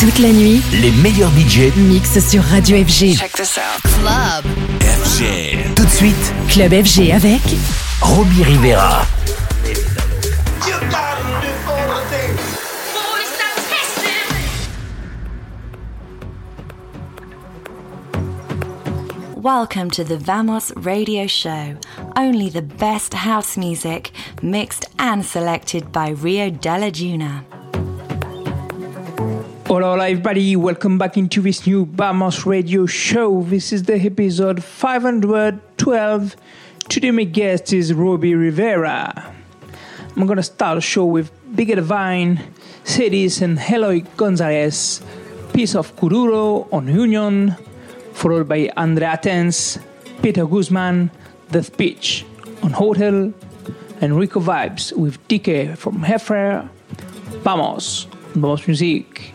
Toute la nuit, les meilleurs budgets mixent sur Radio FG. Check this out. Club FG. Tout de suite, Club FG avec Robbie Rivera. Welcome to the Vamos radio show. Only the best house music, mixed and selected by Rio Della Duna. Hola, everybody. Welcome back into this new Vamos radio show. This is the episode 512. Today, my guest is Robbie Rivera. I'm gonna start the show with Bigger Divine, Cities, and Eloy Gonzalez. Piece of Kuduro on Union, followed by Andre Athens, Peter Guzman, The Speech on Hotel, and Rico Vibes with DK from Heffer. Vamos, vamos music.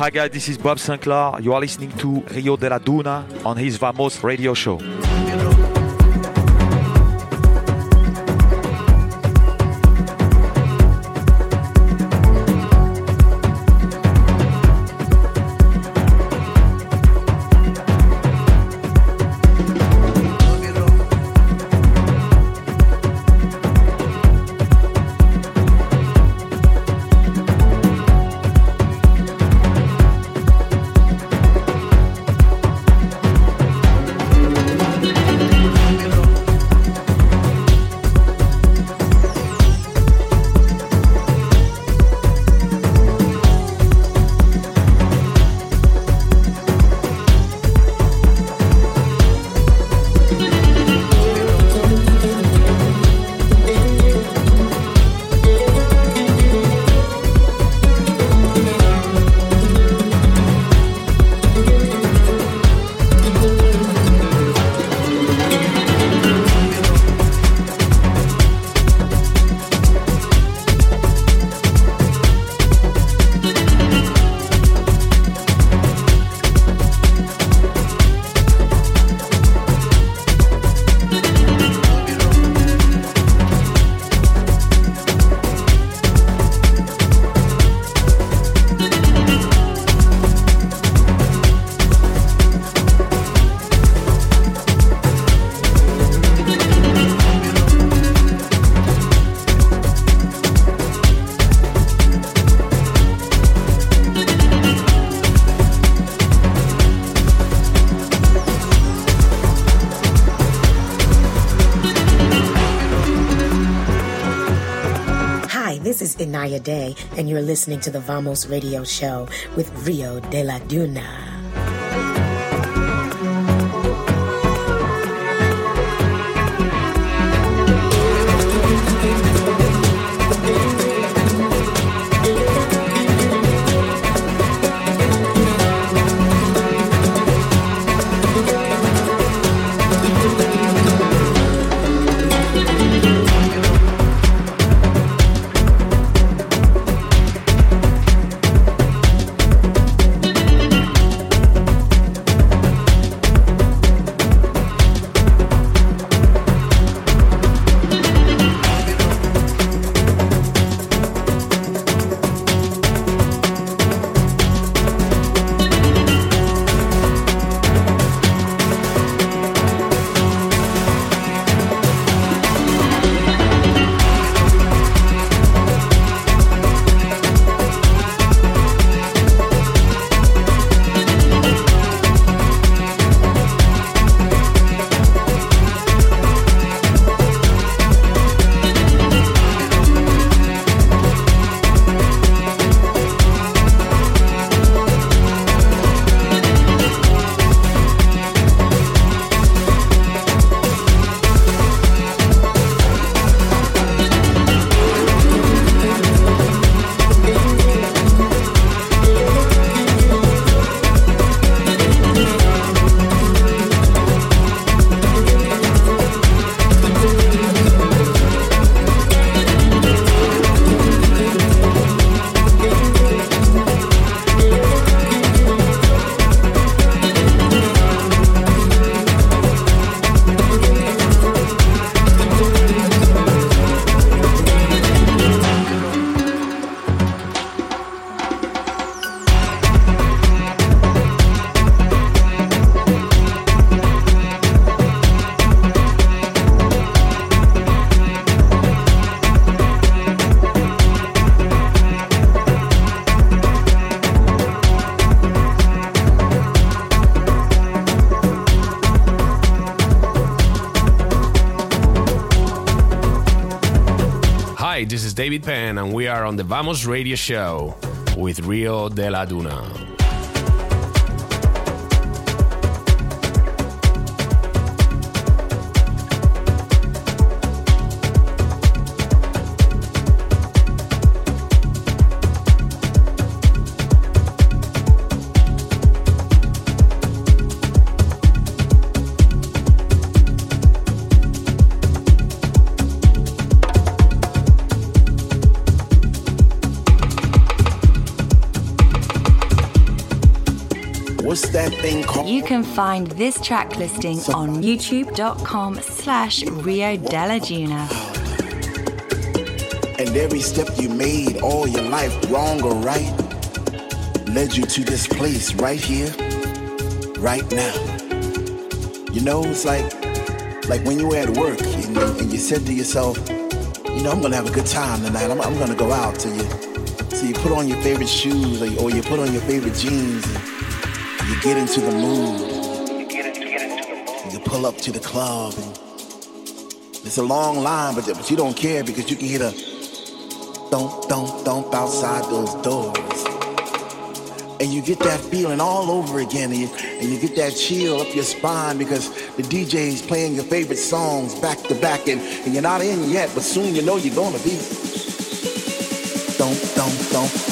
Hi guys, this is Bob Sinclar. You are listening to Rio Dela Duna on his Vamos radio show. And you're listening to the Vamos Radio Show with Rio Dela Duna. David Penn, and we are on the Vamos Radio Show with Rio Dela Duna. You can find this track listing on youtube.com slash Rio Dela Duna. And every step you made all your life, wrong or right, led you to this place right here, right now. You know, it's like like when you were at work and you, and you said to yourself, you know, I'm gonna have a good time tonight. I'm, I'm gonna go out. So you, so you put on your favorite shoes or, or you put on your favorite jeans. And, get into the mood. You pull up to the club and it's a long line, but, but you don't care because you can hear the thump, thump, thump outside those doors. And you get that feeling all over again, and you, and you get that chill up your spine because the DJ's playing your favorite songs back to back, and, and you're not in yet, but soon you know you're gonna be. Thump, thump, thump,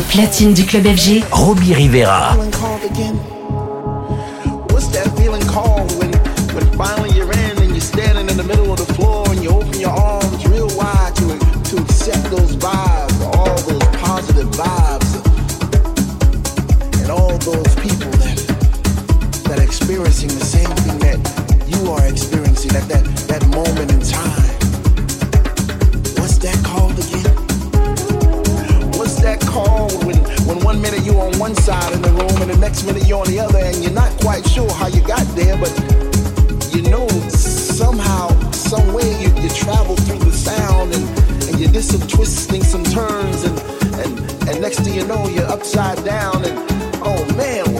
platine du club FG, Robbie Rivera. What's that feeling called when, when finally you're in and you're standing in the middle of the floor and you open your arms real wide to, to accept those vibes, all those positive vibes, and all those people that that are experiencing the same thing that you are experiencing at that, that moment in time. That called when, when one minute you're on one side of the room and the next minute you're on the other and you're not quite sure how you got there, but you know somehow, some way you, you travel through the sound and, and you did some twisting, some turns, and, and, and next thing you know, you're upside down and oh man,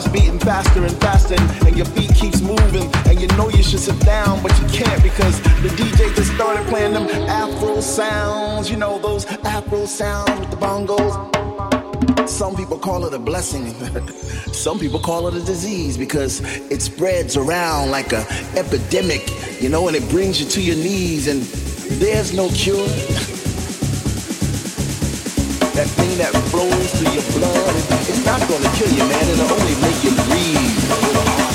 heart starts beating faster and faster and, and your feet keeps moving and you know you should sit down but you can't because the DJ just started playing them Afro sounds, you know those Afro sounds with the bongos. Some people call it a blessing. Some people call it a disease because it spreads around like a epidemic, you know, and it brings you to your knees and there's no cure. that thing that flows through your blood. It's not gonna kill you, man. It'll only make you breathe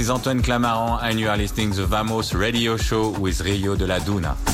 is Antoine Clamaran, and you are listening the Vamos Radio Show with Rio de la Duna.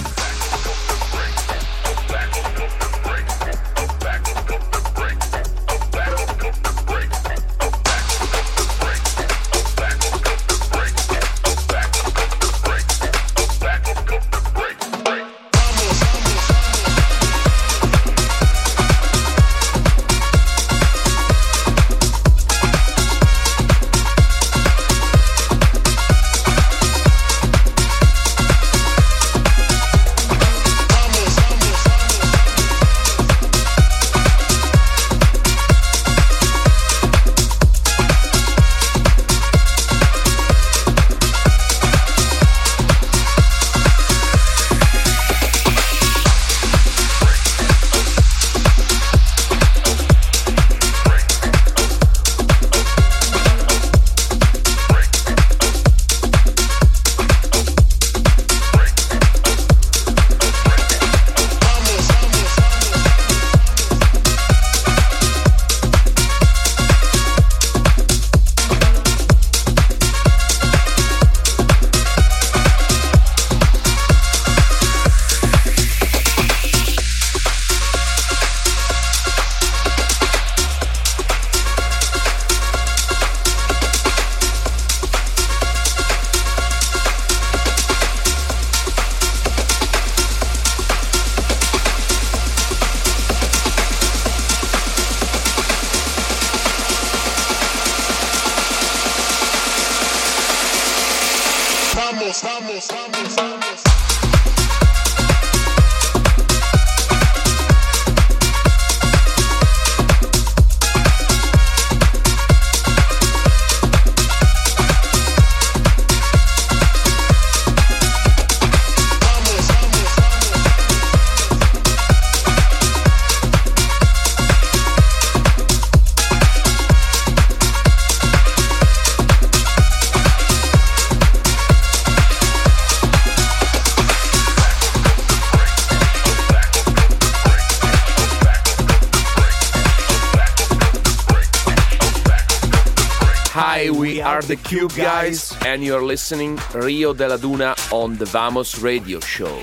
The Cube Guys, and you're listening Rio Dela Duna on the Vamos Radio Show.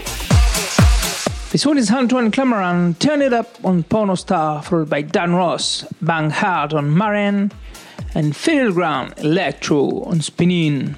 This one is Antoine Clamaran, Turn It Up on Porno Star, followed by Dan Ross, Bang Hard on Marianne, and Fiddle Ground Electro on Spinning.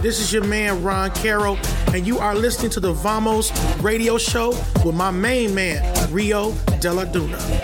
This is your man Ron Carroll, and you are listening to the Vamos radio show with my main man, Rio Dela Duna.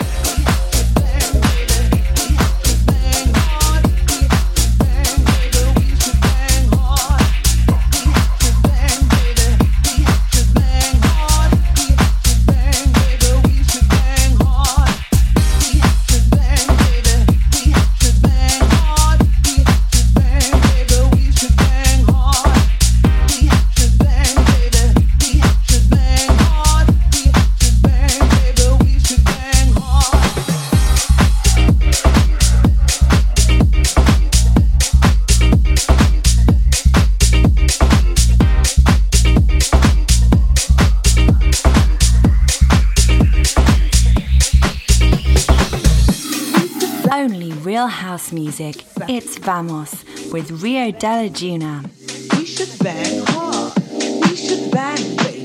House music. It's Vamos with Rio Dela Duna. We should bang hard. We should bang, baby.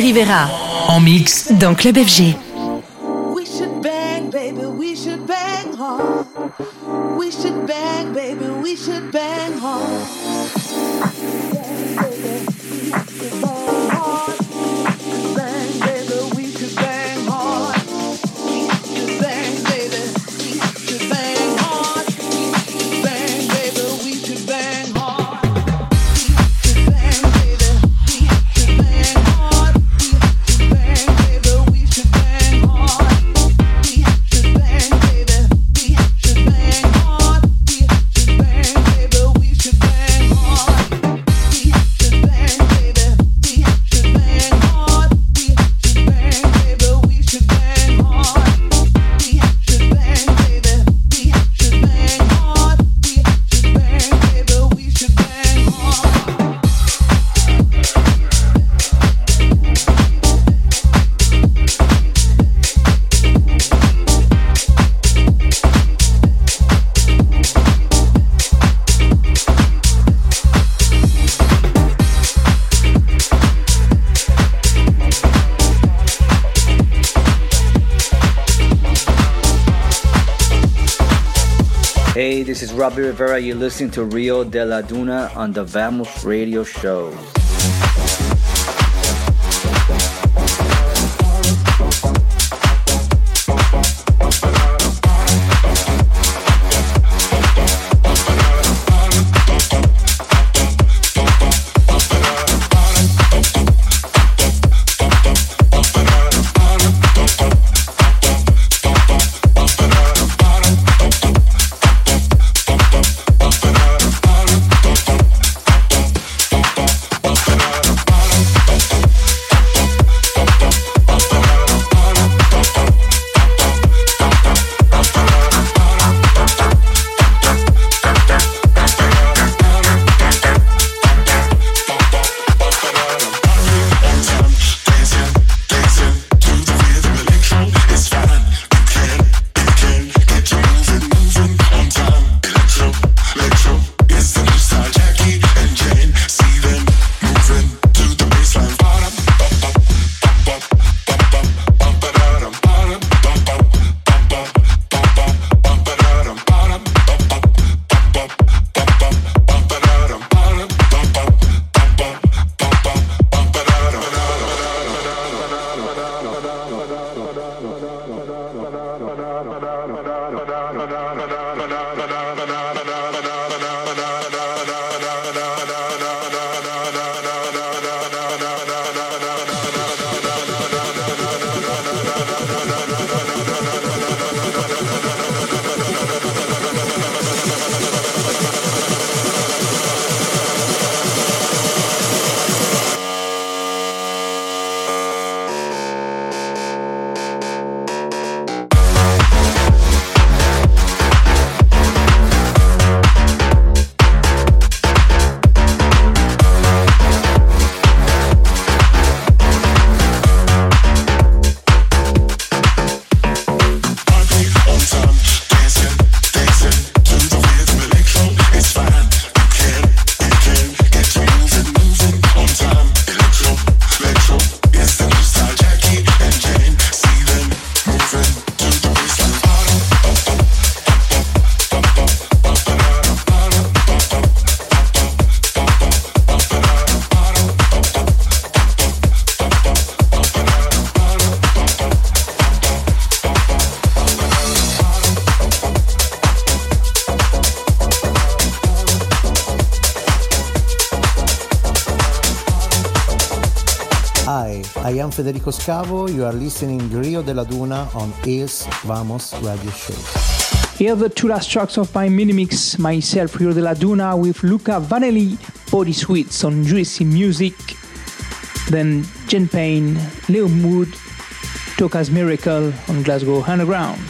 Rivera en mix dans Club FG. Robbie Rivera. You're listening to Rio Dela Duna on the Vamos Radio Show. Am Federico Scavo. You are listening Rio Dela Duna on Is Vamos Radio Show. Here are the two last tracks of my mini mix, myself, Rio Dela Duna, with Luca Vanelli, Body Sweets on Juicy Music, then Jen Payne, Leo Mood, Toka's Miracle on Glasgow Underground.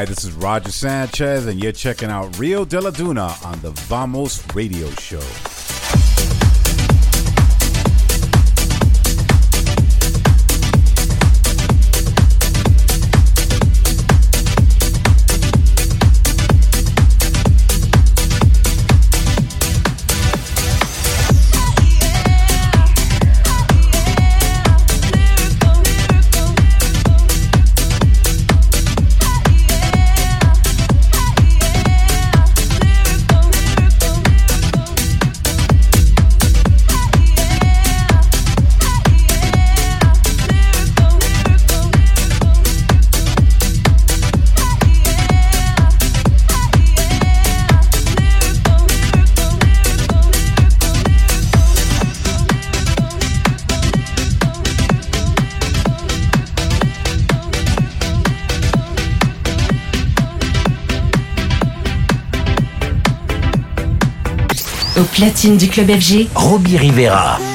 Hi, this is Roger Sanchez, and you're checking out Rio Dela Duna on the Vamos Radio Show. Platine du club FG, Robbie Rivera.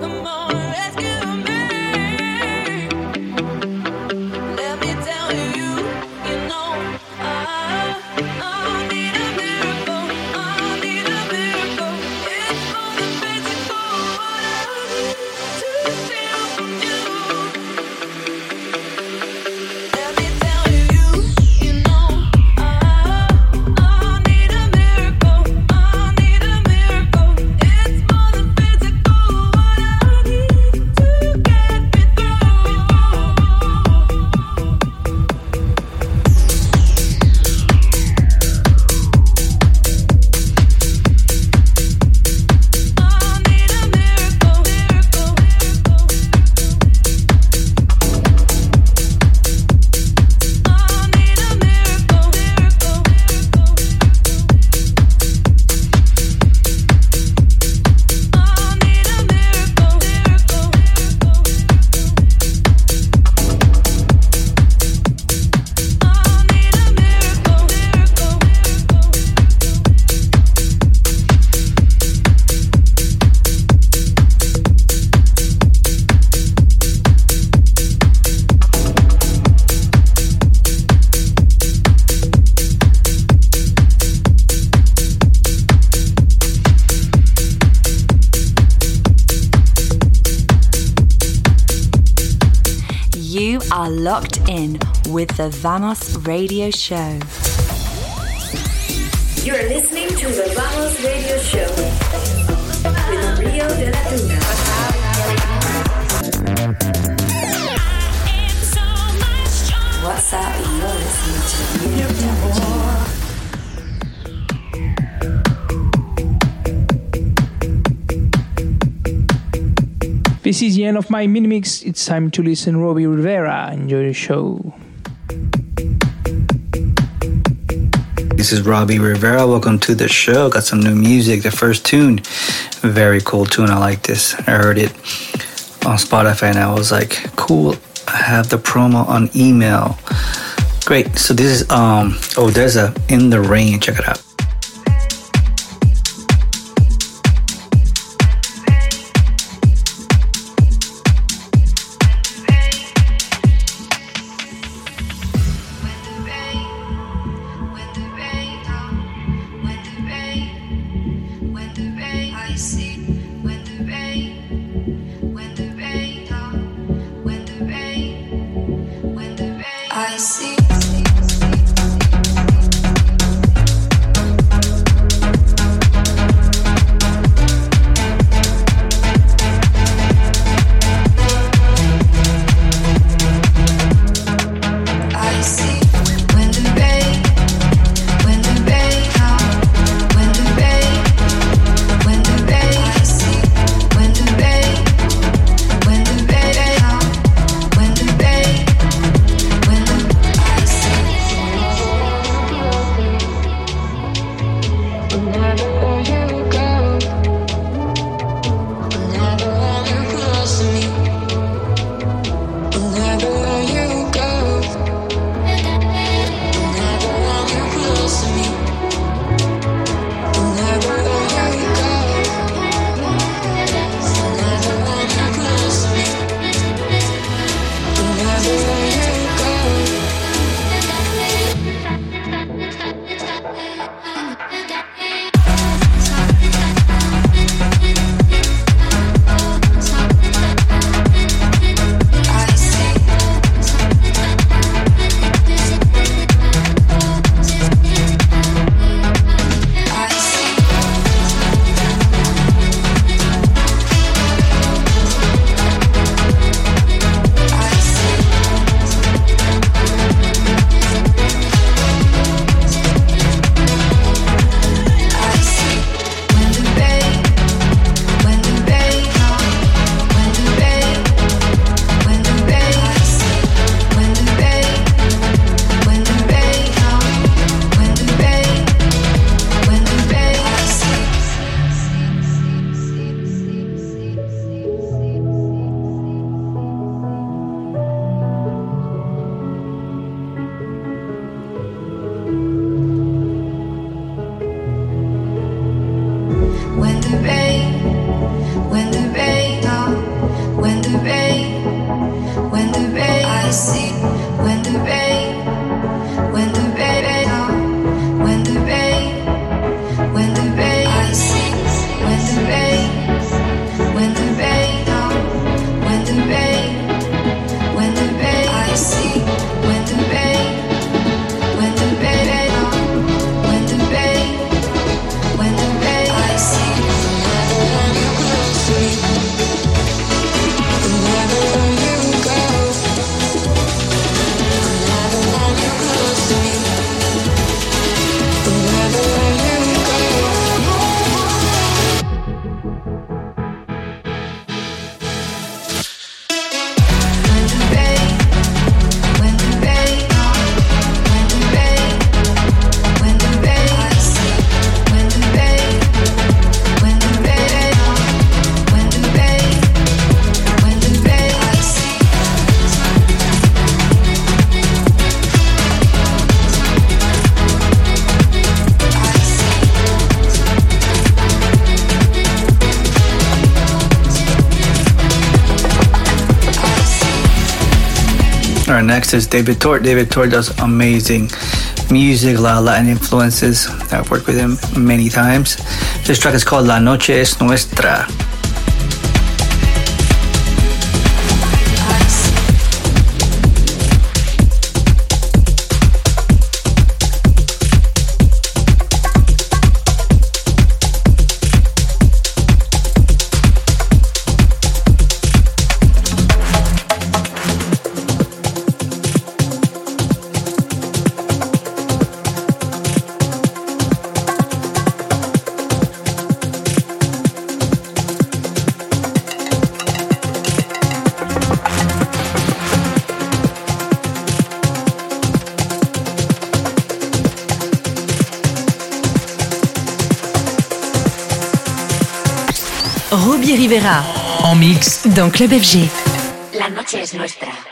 the on, Let's go. With the Vamos Radio Show. You're listening to the Vamos Radio Show with Rio Dela Duna. What's up? You're listening to Rio de la This is the end of my mini mix. It's time to listen Robbie Rivera. Enjoy the show. This is Robbie Rivera. Welcome to the show. Got some new music. The first tune, very cool tune. I like this. I heard it on Spotify and I was like, cool. I have the promo on email. Great. So this is um oh there's a in the rain. Check it out. Next is David Tort. David Tort does amazing music, a lot of Latin influences. I've worked with him many times. This track is called La Noche es Nuestra. En mix dans Club FG. La noche es nuestra.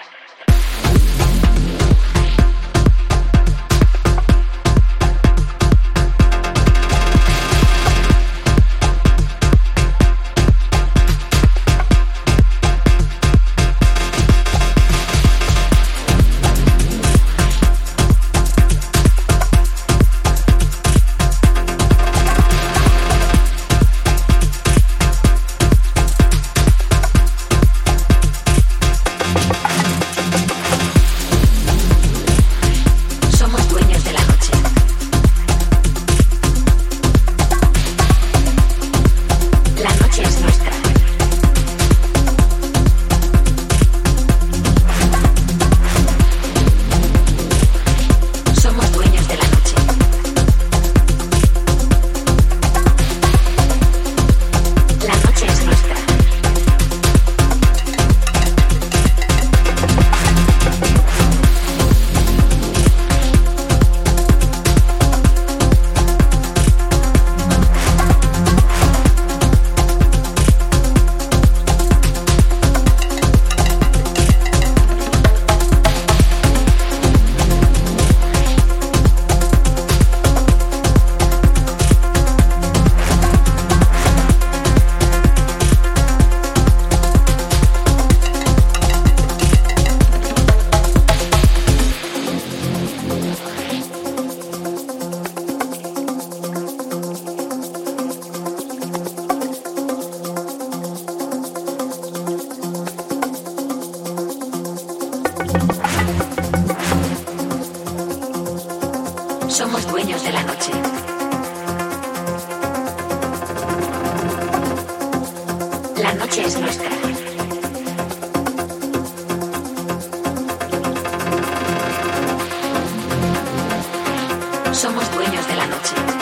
De la noche.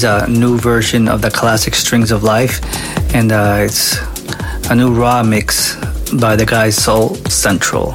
He's a new version of the classic Strings of Life, and uh, it's a new raw mix by the guy Soul Central.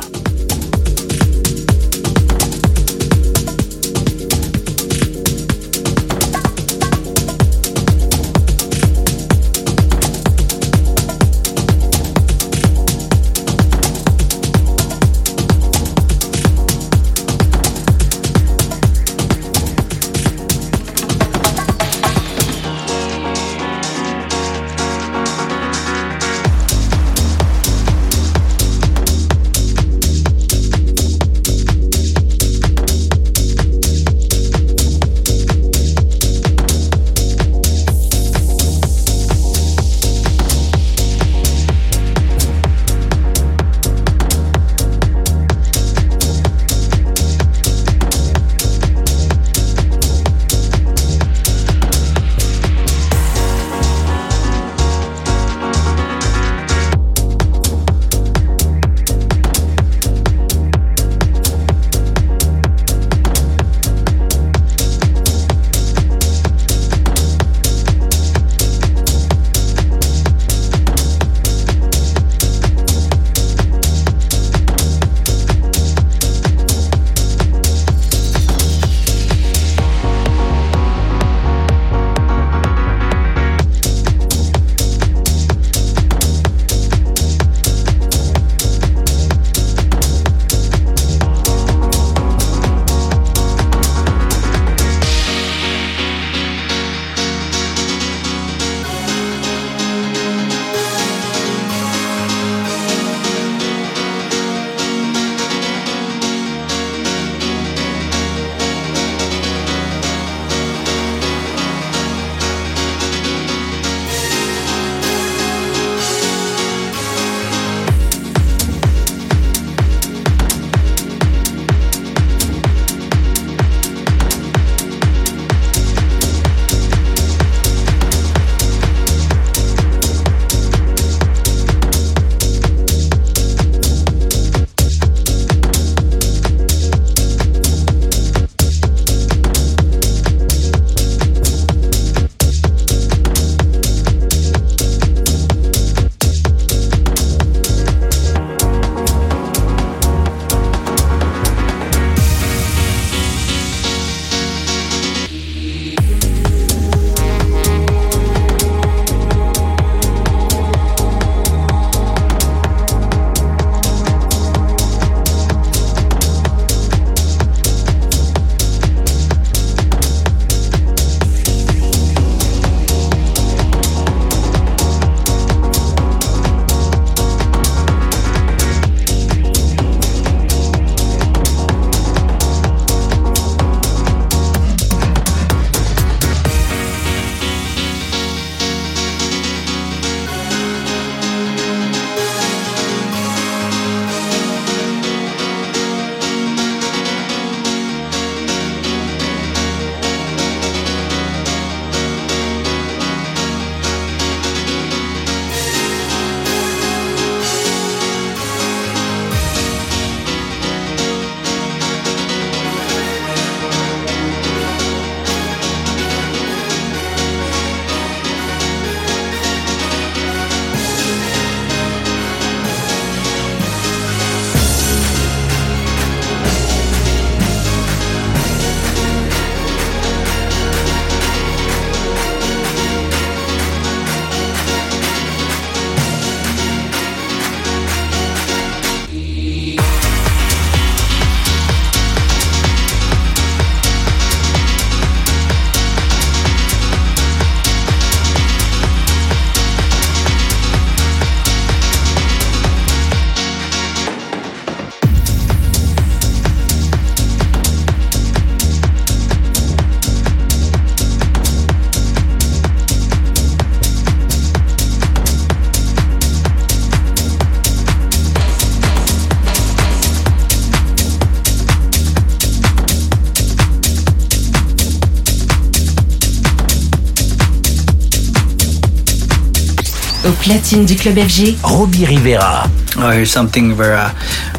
Platine du club FG. Robbie Rivera. Oh, here's something very uh,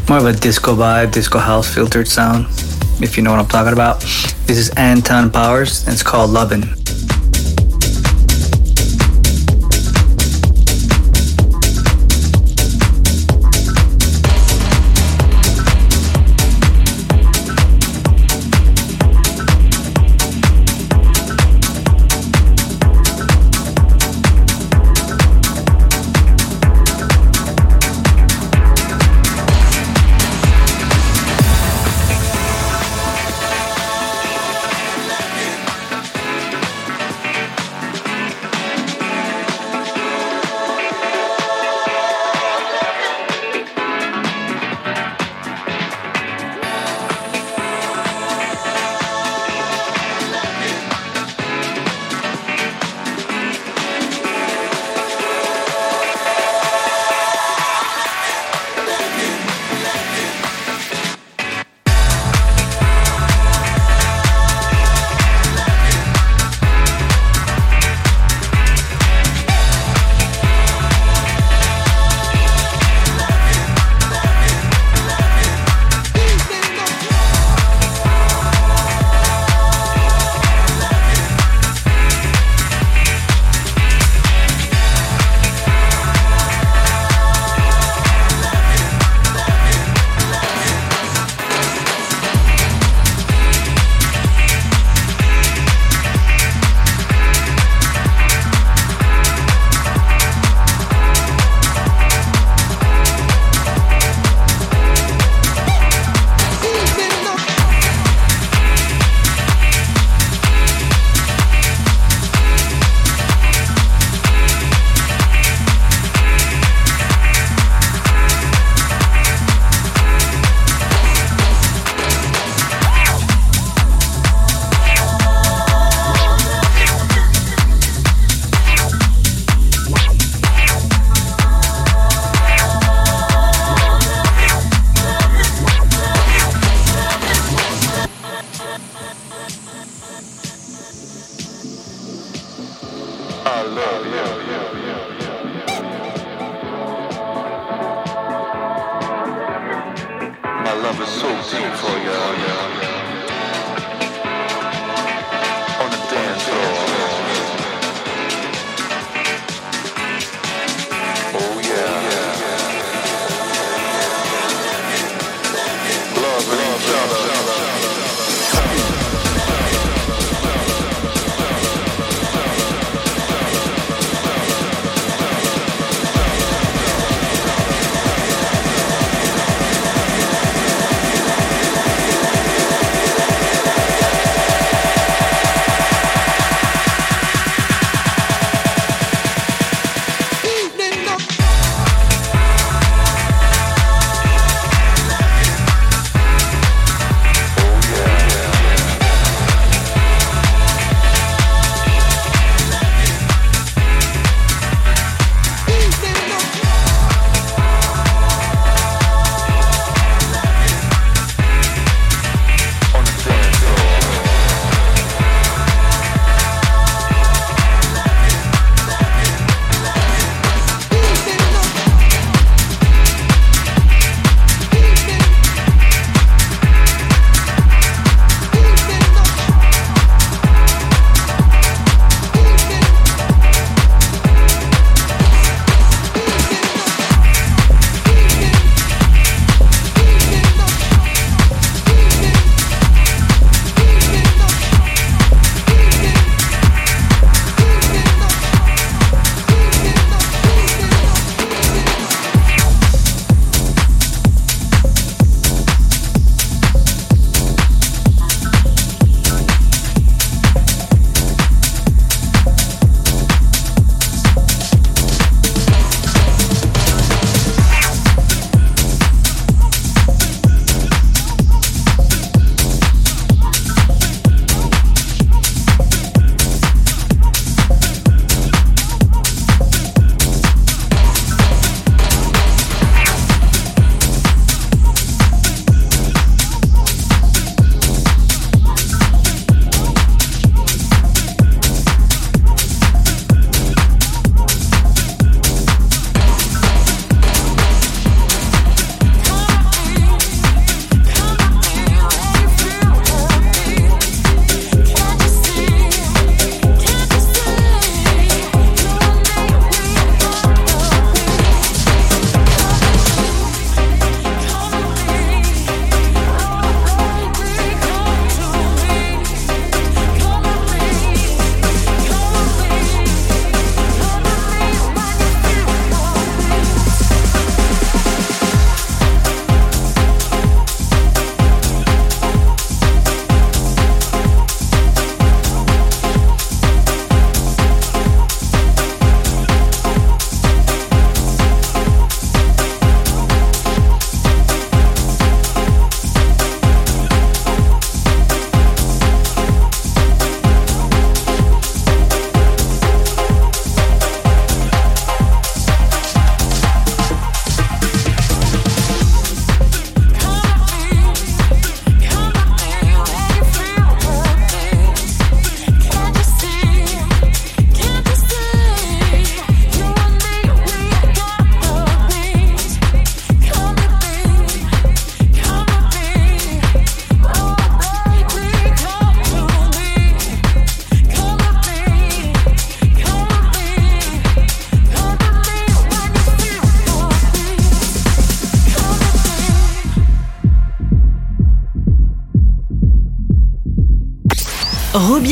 more of a disco vibe, disco house filtered sound. If you know what I'm talking about. This is Anton Powers, and it's called Lovin'.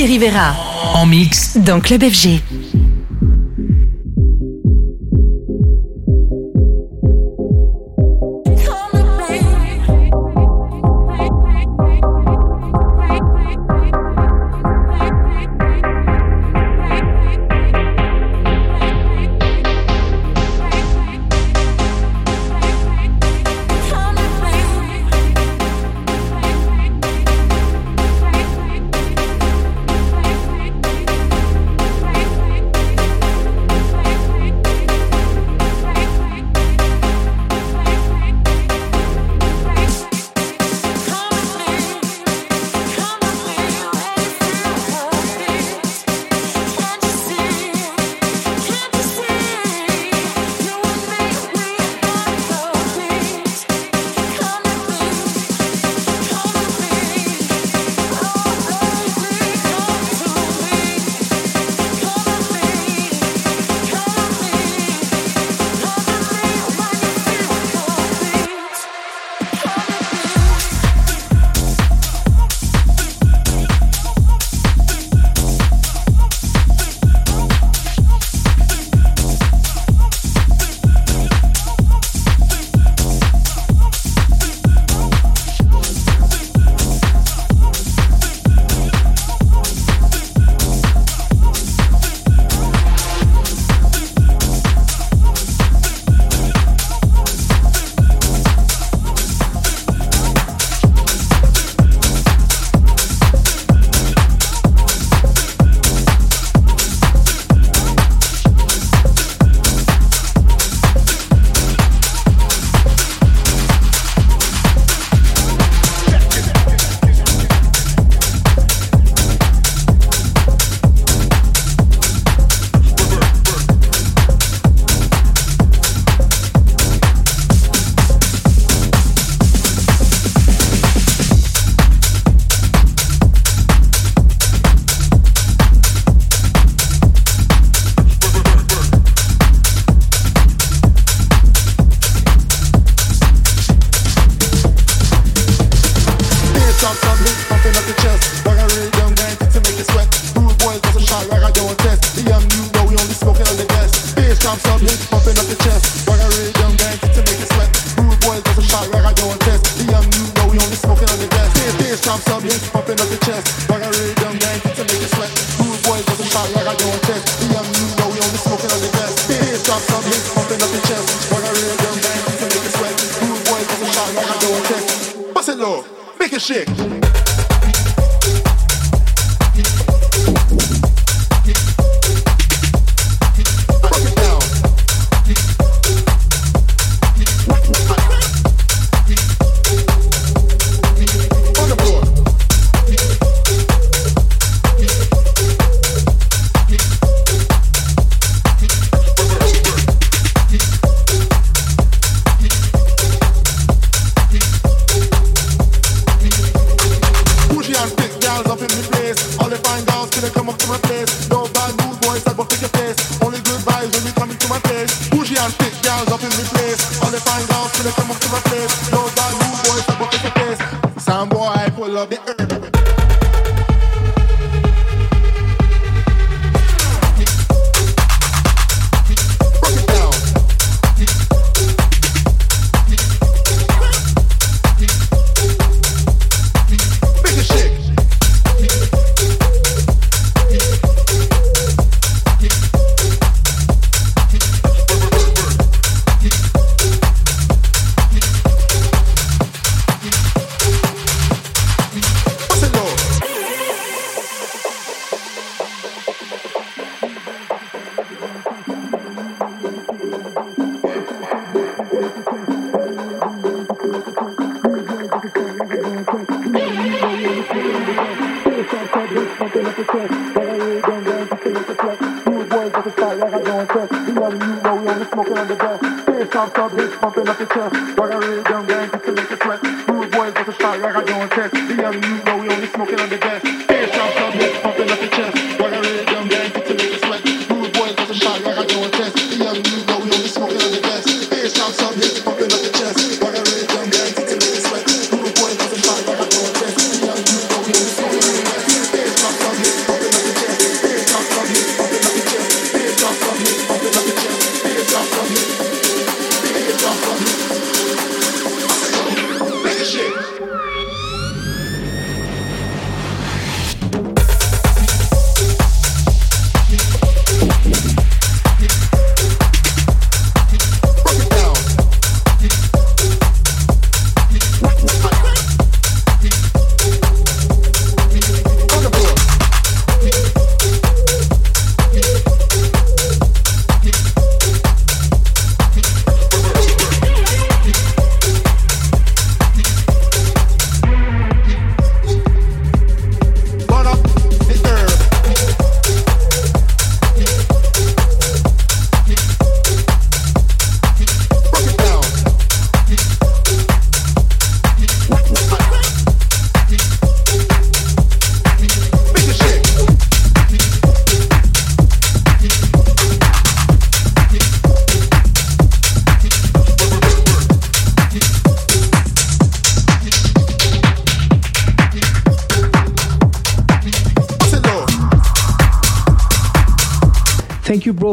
Rivera. En mix dans Club FG.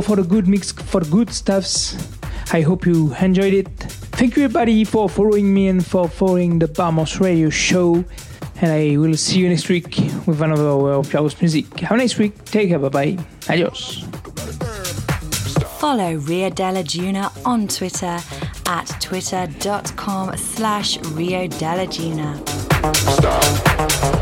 For the good mix, for good stuffs. I hope you enjoyed it. Thank you, everybody, for following me and for following the Vamos Radio Show. And I will see you next week with another of house music. Have a nice week. Take care. Bye bye. Adios. Follow Rio Dela Duna on Twitter at twitter.com slash Rio Dela Duna. Stop.